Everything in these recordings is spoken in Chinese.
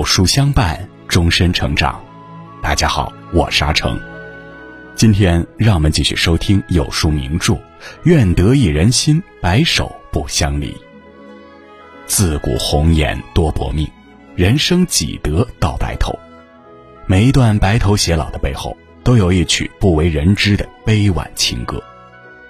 有书相伴，终身成长。大家好，我沙成。今天让我们继续收听有书名著《愿得一人心，白首不相离》。自古红颜多薄命，人生几得到白头。每一段白头偕老的背后，都有一曲不为人知的悲婉情歌。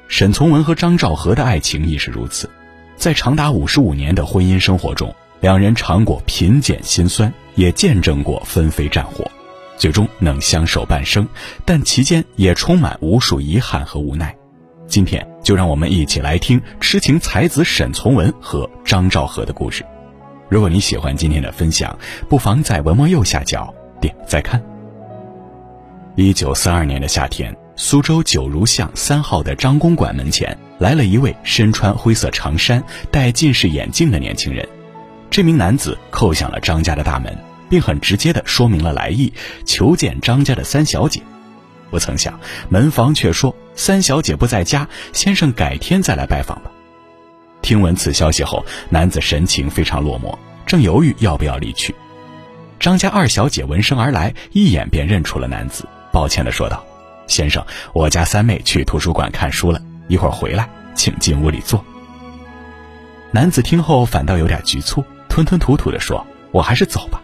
沈从文和张兆和的爱情亦是如此，在长达五十五年的婚姻生活中。两人尝过贫贱辛酸，也见证过纷飞战火，最终能相守半生，但其间也充满无数遗憾和无奈。今天就让我们一起来听痴情才子沈从文和张兆和的故事。如果你喜欢今天的分享，不妨在文末右下角点再看。一九四二年的夏天，苏州九如巷三号的张公馆门前来了一位身穿灰色长衫、戴近视眼镜的年轻人。这名男子叩响了张家的大门，并很直接地说明了来意，求见张家的三小姐。不曾想，门房却说三小姐不在家，先生改天再来拜访吧。听闻此消息后，男子神情非常落寞，正犹豫要不要离去。张家二小姐闻声而来，一眼便认出了男子，抱歉地说道：“先生，我家三妹去图书馆看书了，一会儿回来，请进屋里坐。”男子听后反倒有点局促。吞吞吐吐地说：“我还是走吧。”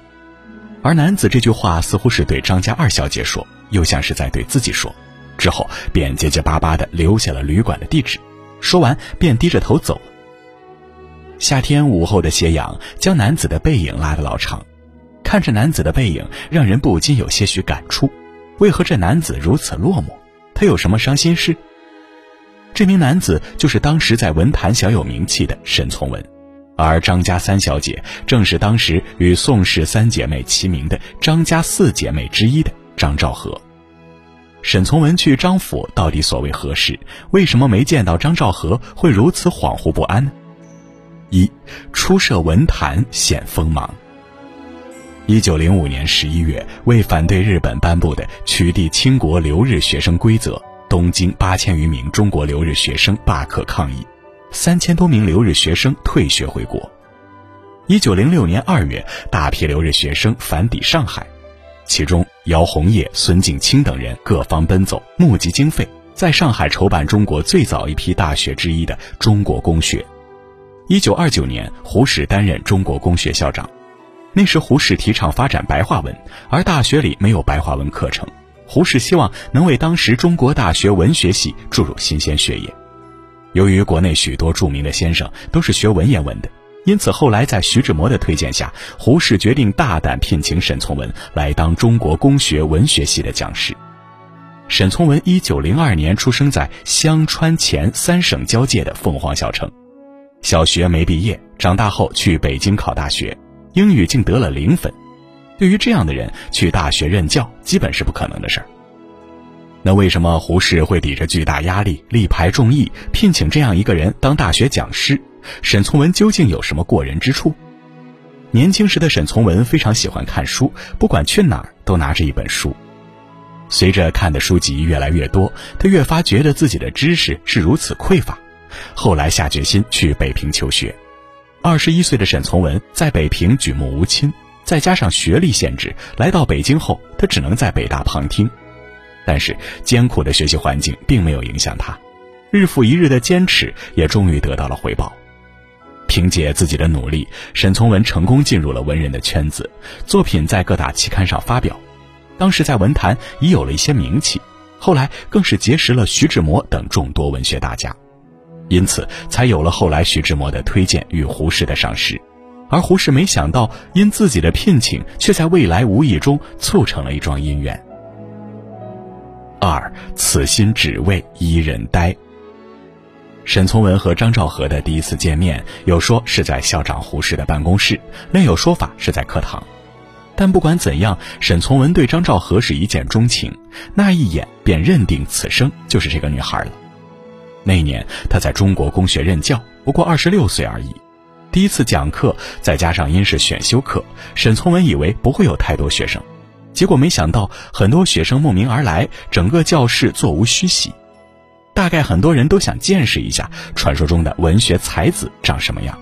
而男子这句话似乎是对张家二小姐说，又像是在对自己说。之后便结结巴巴地留下了旅馆的地址，说完便低着头走了。夏天午后的斜阳将男子的背影拉得老长，看着男子的背影，让人不禁有些许感触：为何这男子如此落寞？他有什么伤心事？这名男子就是当时在文坛小有名气的沈从文。而张家三小姐正是当时与宋氏三姐妹齐名的张家四姐妹之一的张兆和。沈从文去张府到底所为何事？为什么没见到张兆和会如此恍惚不安呢？一初涉文坛显锋芒。一九零五年十一月，为反对日本颁布的取缔清国留日学生规则，东京八千余名中国留日学生罢课抗议。三千多名留日学生退学回国。一九零六年二月，大批留日学生返抵上海，其中姚红叶、孙敬清等人各方奔走，募集经费，在上海筹办中国最早一批大学之一的中国公学。一九二九年，胡适担任中国公学校长。那时，胡适提倡发展白话文，而大学里没有白话文课程。胡适希望能为当时中国大学文学系注入新鲜血液。由于国内许多著名的先生都是学文言文的，因此后来在徐志摩的推荐下，胡适决定大胆聘请沈从文来当中国公学文学系的讲师。沈从文一九零二年出生在湘川黔三省交界的凤凰小城，小学没毕业，长大后去北京考大学，英语竟得了零分。对于这样的人去大学任教，基本是不可能的事儿。那为什么胡适会抵着巨大压力，力排众议，聘请这样一个人当大学讲师？沈从文究竟有什么过人之处？年轻时的沈从文非常喜欢看书，不管去哪儿都拿着一本书。随着看的书籍越来越多，他越发觉得自己的知识是如此匮乏。后来下决心去北平求学。二十一岁的沈从文在北平举目无亲，再加上学历限制，来到北京后，他只能在北大旁听。但是艰苦的学习环境并没有影响他，日复一日的坚持也终于得到了回报。凭借自己的努力，沈从文成功进入了文人的圈子，作品在各大期刊上发表。当时在文坛已有了一些名气，后来更是结识了徐志摩等众多文学大家，因此才有了后来徐志摩的推荐与胡适的赏识。而胡适没想到，因自己的聘请，却在未来无意中促成了一桩姻缘。二，此心只为一人呆。沈从文和张兆和的第一次见面，有说是在校长胡适的办公室，另有说法是在课堂。但不管怎样，沈从文对张兆和是一见钟情，那一眼便认定此生就是这个女孩了。那一年他在中国公学任教，不过二十六岁而已。第一次讲课，再加上因是选修课，沈从文以为不会有太多学生。结果没想到，很多学生慕名而来，整个教室座无虚席。大概很多人都想见识一下传说中的文学才子长什么样。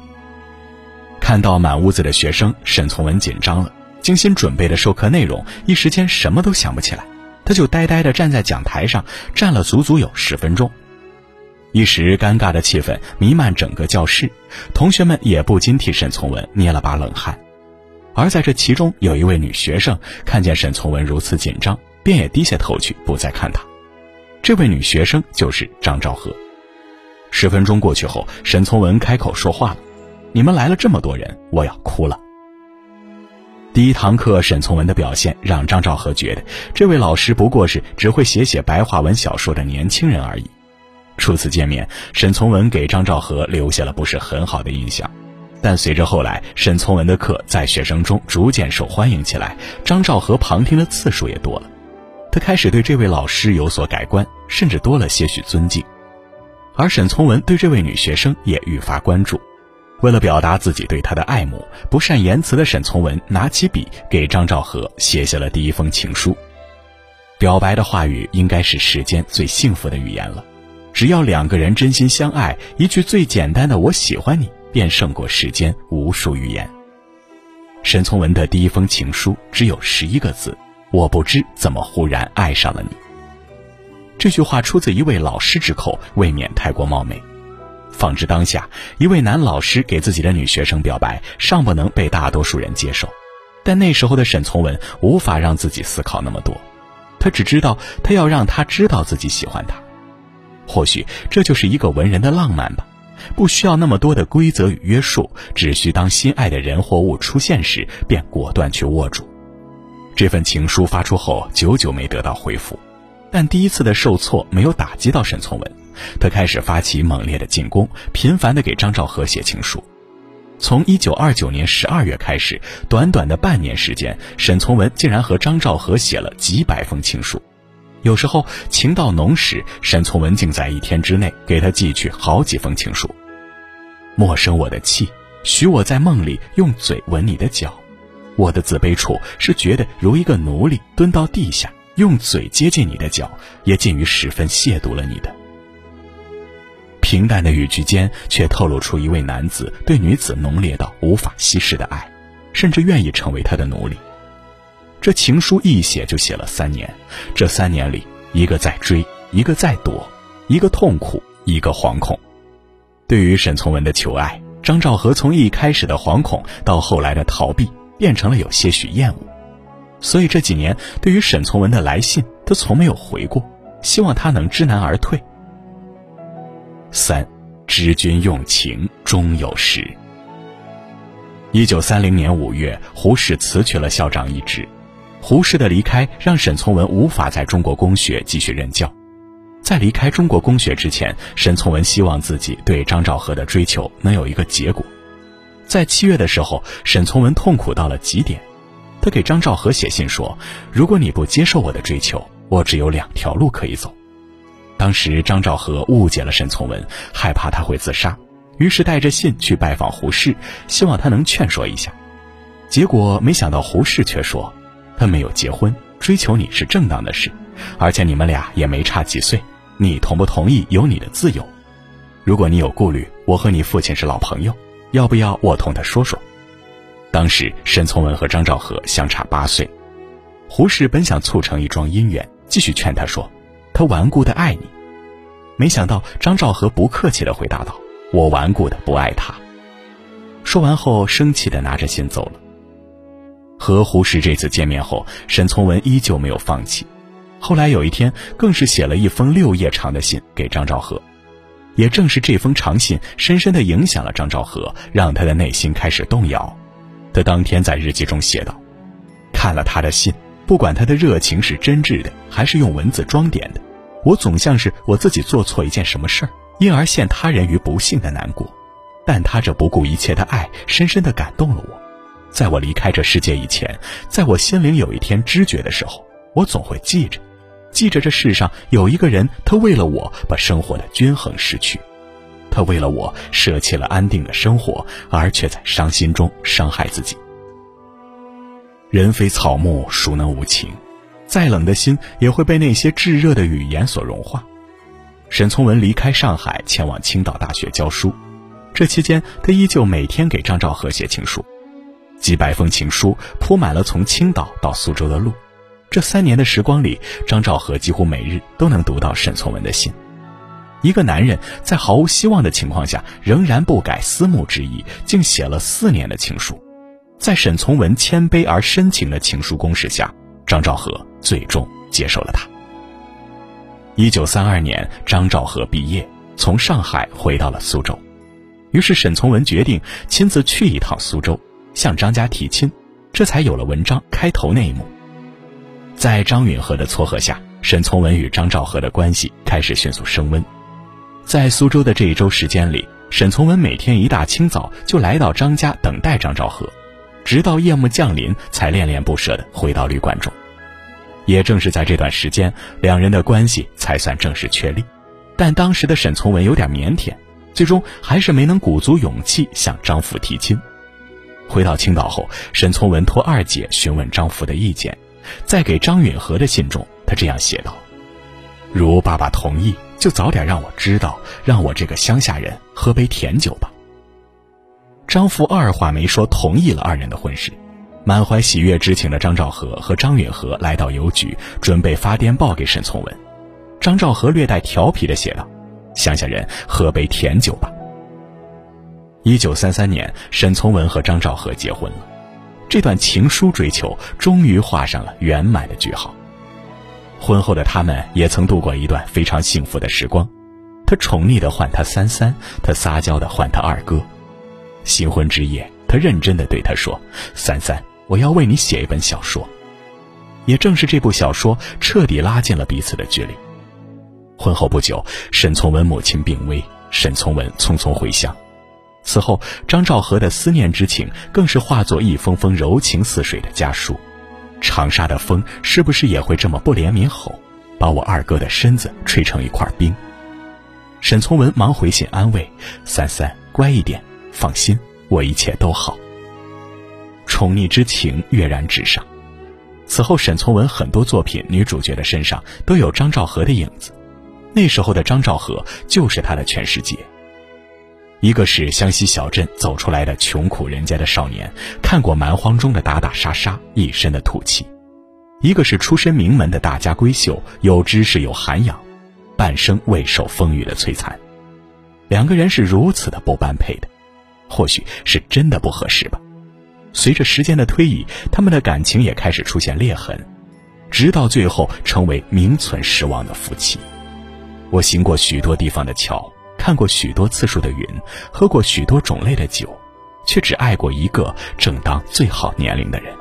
看到满屋子的学生，沈从文紧张了，精心准备的授课内容一时间什么都想不起来，他就呆呆地站在讲台上，站了足足有十分钟。一时尴尬的气氛弥漫整个教室，同学们也不禁替沈从文捏了把冷汗。而在这其中，有一位女学生看见沈从文如此紧张，便也低下头去，不再看他。这位女学生就是张兆和。十分钟过去后，沈从文开口说话了：“你们来了这么多人，我要哭了。”第一堂课，沈从文的表现让张兆和觉得，这位老师不过是只会写写白话文小说的年轻人而已。初次见面，沈从文给张兆和留下了不是很好的印象。但随着后来沈从文的课在学生中逐渐受欢迎起来，张兆和旁听的次数也多了，他开始对这位老师有所改观，甚至多了些许尊敬。而沈从文对这位女学生也愈发关注。为了表达自己对她的爱慕，不善言辞的沈从文拿起笔给张兆和写下了第一封情书。表白的话语应该是世间最幸福的语言了，只要两个人真心相爱，一句最简单的“我喜欢你”。便胜过世间无数语言。沈从文的第一封情书只有十一个字：“我不知怎么忽然爱上了你。”这句话出自一位老师之口，未免太过冒昧。放之当下，一位男老师给自己的女学生表白，尚不能被大多数人接受。但那时候的沈从文无法让自己思考那么多，他只知道他要让她知道自己喜欢他。或许这就是一个文人的浪漫吧。不需要那么多的规则与约束，只需当心爱的人或物出现时，便果断去握住。这份情书发出后，久久没得到回复，但第一次的受挫没有打击到沈从文，他开始发起猛烈的进攻，频繁地给张兆和写情书。从一九二九年十二月开始，短短的半年时间，沈从文竟然和张兆和写了几百封情书。有时候情到浓时，沈从文竟在一天之内给他寄去好几封情书。莫生我的气，许我在梦里用嘴吻你的脚。我的自卑处是觉得如一个奴隶蹲到地下，用嘴接近你的脚，也近于十分亵渎了你的。平淡的语句间，却透露出一位男子对女子浓烈到无法稀释的爱，甚至愿意成为她的奴隶。这情书一写就写了三年，这三年里，一个在追，一个在躲，一个痛苦，一个惶恐。对于沈从文的求爱，张兆和从一开始的惶恐到后来的逃避，变成了有些许厌恶。所以这几年，对于沈从文的来信，他从没有回过，希望他能知难而退。三，知君用情终有时。一九三零年五月，胡适辞去了校长一职。胡适的离开让沈从文无法在中国公学继续任教，在离开中国公学之前，沈从文希望自己对张兆和的追求能有一个结果。在七月的时候，沈从文痛苦到了极点，他给张兆和写信说：“如果你不接受我的追求，我只有两条路可以走。”当时张兆和误解了沈从文，害怕他会自杀，于是带着信去拜访胡适，希望他能劝说一下。结果没想到胡适却说。他没有结婚，追求你是正当的事，而且你们俩也没差几岁，你同不同意有你的自由。如果你有顾虑，我和你父亲是老朋友，要不要我同他说说？当时沈从文和张兆和相差八岁，胡适本想促成一桩姻缘，继续劝他说：“他顽固的爱你。”没想到张兆和不客气的回答道：“我顽固的不爱他。”说完后，生气的拿着信走了。和胡适这次见面后，沈从文依旧没有放弃。后来有一天，更是写了一封六页长的信给张兆和。也正是这封长信，深深的影响了张兆和，让他的内心开始动摇。他当天在日记中写道：“看了他的信，不管他的热情是真挚的，还是用文字装点的，我总像是我自己做错一件什么事儿，因而陷他人于不幸的难过。但他这不顾一切的爱，深深的感动了我。”在我离开这世界以前，在我心灵有一天知觉的时候，我总会记着，记着这世上有一个人，他为了我把生活的均衡失去，他为了我舍弃了安定的生活，而却在伤心中伤害自己。人非草木，孰能无情？再冷的心也会被那些炙热的语言所融化。沈从文离开上海，前往青岛大学教书，这期间他依旧每天给张兆和写情书。几百封情书铺满了从青岛到苏州的路。这三年的时光里，张兆和几乎每日都能读到沈从文的信。一个男人在毫无希望的情况下，仍然不改思慕之意，竟写了四年的情书。在沈从文谦卑而深情的情书攻势下，张兆和最终接受了他。一九三二年，张兆和毕业，从上海回到了苏州。于是沈从文决定亲自去一趟苏州，向张家提亲，这才有了文章开头那一幕。在张允和的撮合下，沈从文与张兆和的关系开始迅速升温。在苏州的这一周时间里，沈从文每天一大清早就来到张家等待张兆和，直到夜幕降临才恋恋不舍地回到旅馆中。也正是在这段时间，两人的关系才算正式确立。但当时的沈从文有点腼腆，最终还是没能鼓足勇气向张父提亲。回到青岛后，沈从文托二姐询问张父的意见，在给张允和的信中，他这样写道：“如爸爸同意，就早点让我知道，让我这个乡下人喝杯甜酒吧。”张父二话没说，同意了二人的婚事。满怀喜悦之情的张兆和和张允和来到邮局，准备发电报给沈从文。张兆和略带调皮地写道：“乡下人喝杯甜酒吧。”一九三三年，沈从文和张兆和结婚了，这段情书追求终于画上了圆满的句号。婚后的他们也曾度过一段非常幸福的时光，他宠溺地唤他三三，他撒娇地唤他二哥。新婚之夜，他认真地对他说：“三三。”我要为你写一本小说，也正是这部小说彻底拉近了彼此的距离。婚后不久，沈从文母亲病危，沈从文匆匆回乡。此后，张兆和的思念之情更是化作一封封柔情似水的家书。长沙的风是不是也会这么不怜悯吼，把我二哥的身子吹成一块冰？沈从文忙回信安慰：“三三，乖一点，放心，我一切都好。”宠溺之情跃然纸上。此后，沈从文很多作品女主角的身上都有张兆和的影子。那时候的张兆和就是他的全世界。一个是湘西小镇走出来的穷苦人家的少年，看过蛮荒中的打打杀杀，一身的土气；一个是出身名门的大家闺秀，有知识有涵养，半生未受风雨的摧残。两个人是如此的不般配的，或许是真的不合适吧。随着时间的推移，他们的感情也开始出现裂痕，直到最后成为名存实亡的夫妻。我行过许多地方的桥，看过许多次数的云，喝过许多种类的酒，却只爱过一个正当最好年龄的人。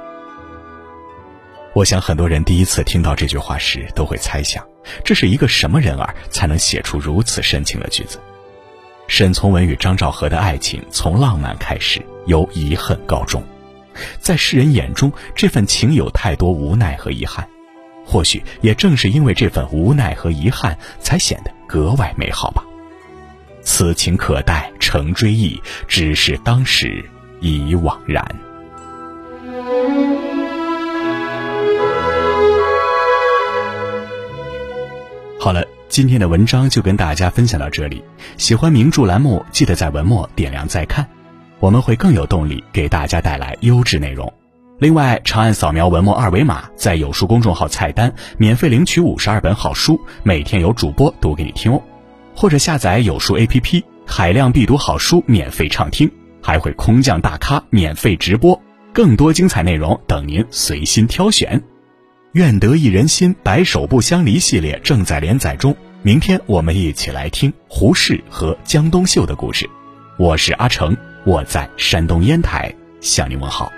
我想，很多人第一次听到这句话时，都会猜想，这是一个什么人儿才能写出如此深情的句子。沈从文与张兆和的爱情从浪漫开始，由遗恨告终。在世人眼中，这份情有太多无奈和遗憾，或许也正是因为这份无奈和遗憾，才显得格外美好吧。此情可待成追忆，只是当时已惘然。好了，今天的文章就跟大家分享到这里。喜欢名著栏目，记得在文末点亮再看。我们会更有动力给大家带来优质内容。另外，长按扫描文末二维码，在有书公众号菜单免费领取五十二本好书，每天有主播读给你听哦。或者下载有书 APP，海量必读好书免费畅听，还会空降大咖免费直播，更多精彩内容等您随心挑选。愿得一人心，白首不相离系列正在连载中，明天我们一起来听胡适和江冬秀的故事。我是阿成。我在山东烟台向您问好。